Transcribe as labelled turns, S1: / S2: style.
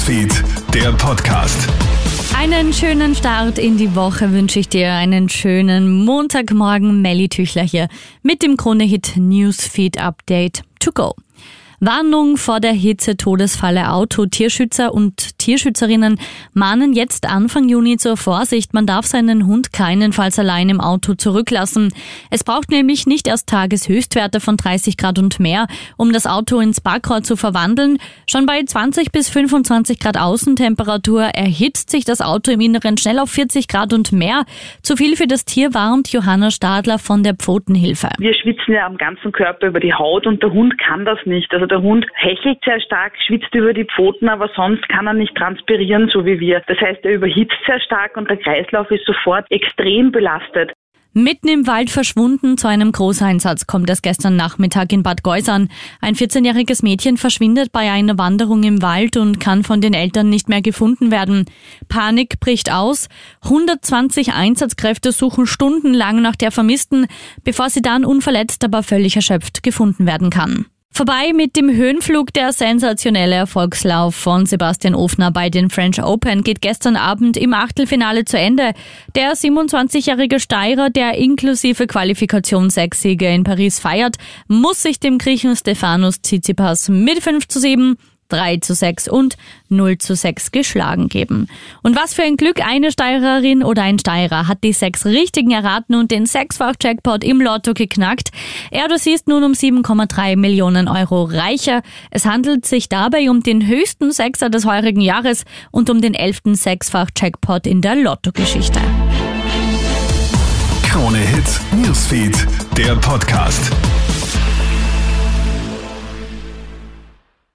S1: Newsfeed, der Podcast.
S2: Einen schönen Start in die Woche wünsche ich dir. Einen schönen Montagmorgen. Melly Tüchler hier mit dem Krone-Hit Newsfeed Update to go. Warnung vor der Hitze, Todesfalle Auto. Tierschützer und Tierschützerinnen mahnen jetzt Anfang Juni zur Vorsicht. Man darf seinen Hund keinenfalls allein im Auto zurücklassen. Es braucht nämlich nicht erst Tageshöchstwerte von 30 Grad und mehr, um das Auto ins Backrohr zu verwandeln. Schon bei 20 bis 25 Grad Außentemperatur erhitzt sich das Auto im Inneren schnell auf 40 Grad und mehr. Zu viel für das Tier warnt Johanna Stadler von der Pfotenhilfe.
S3: Wir schwitzen ja am ganzen Körper über die Haut und der Hund kann das nicht. Also der Hund hechelt sehr stark, schwitzt über die Pfoten, aber sonst kann er nicht transpirieren, so wie wir. Das heißt, er überhitzt sehr stark und der Kreislauf ist sofort extrem belastet.
S2: Mitten im Wald verschwunden zu einem Großeinsatz kommt es gestern Nachmittag in Bad Geusern. Ein 14-jähriges Mädchen verschwindet bei einer Wanderung im Wald und kann von den Eltern nicht mehr gefunden werden. Panik bricht aus. 120 Einsatzkräfte suchen stundenlang nach der Vermissten, bevor sie dann unverletzt, aber völlig erschöpft gefunden werden kann. Vorbei mit dem Höhenflug der sensationelle Erfolgslauf von Sebastian Ofner bei den French Open geht gestern Abend im Achtelfinale zu Ende. Der 27-jährige Steirer, der inklusive Qualifikation sechs Siege in Paris feiert, muss sich dem Griechen Stefanos Tsitsipas mit 5 zu 7 3 zu 6 und 0 zu 6 geschlagen geben. Und was für ein Glück eine Steirerin oder ein Steirer hat die sechs richtigen erraten und den Sechsfach-Jackpot im Lotto geknackt. Er, du siehst nun um 7,3 Millionen Euro reicher. Es handelt sich dabei um den höchsten Sechser des heurigen Jahres und um den elften Sechsfach-Jackpot in der Lottogeschichte.
S1: Krone Hits, Newsfeed, der Podcast.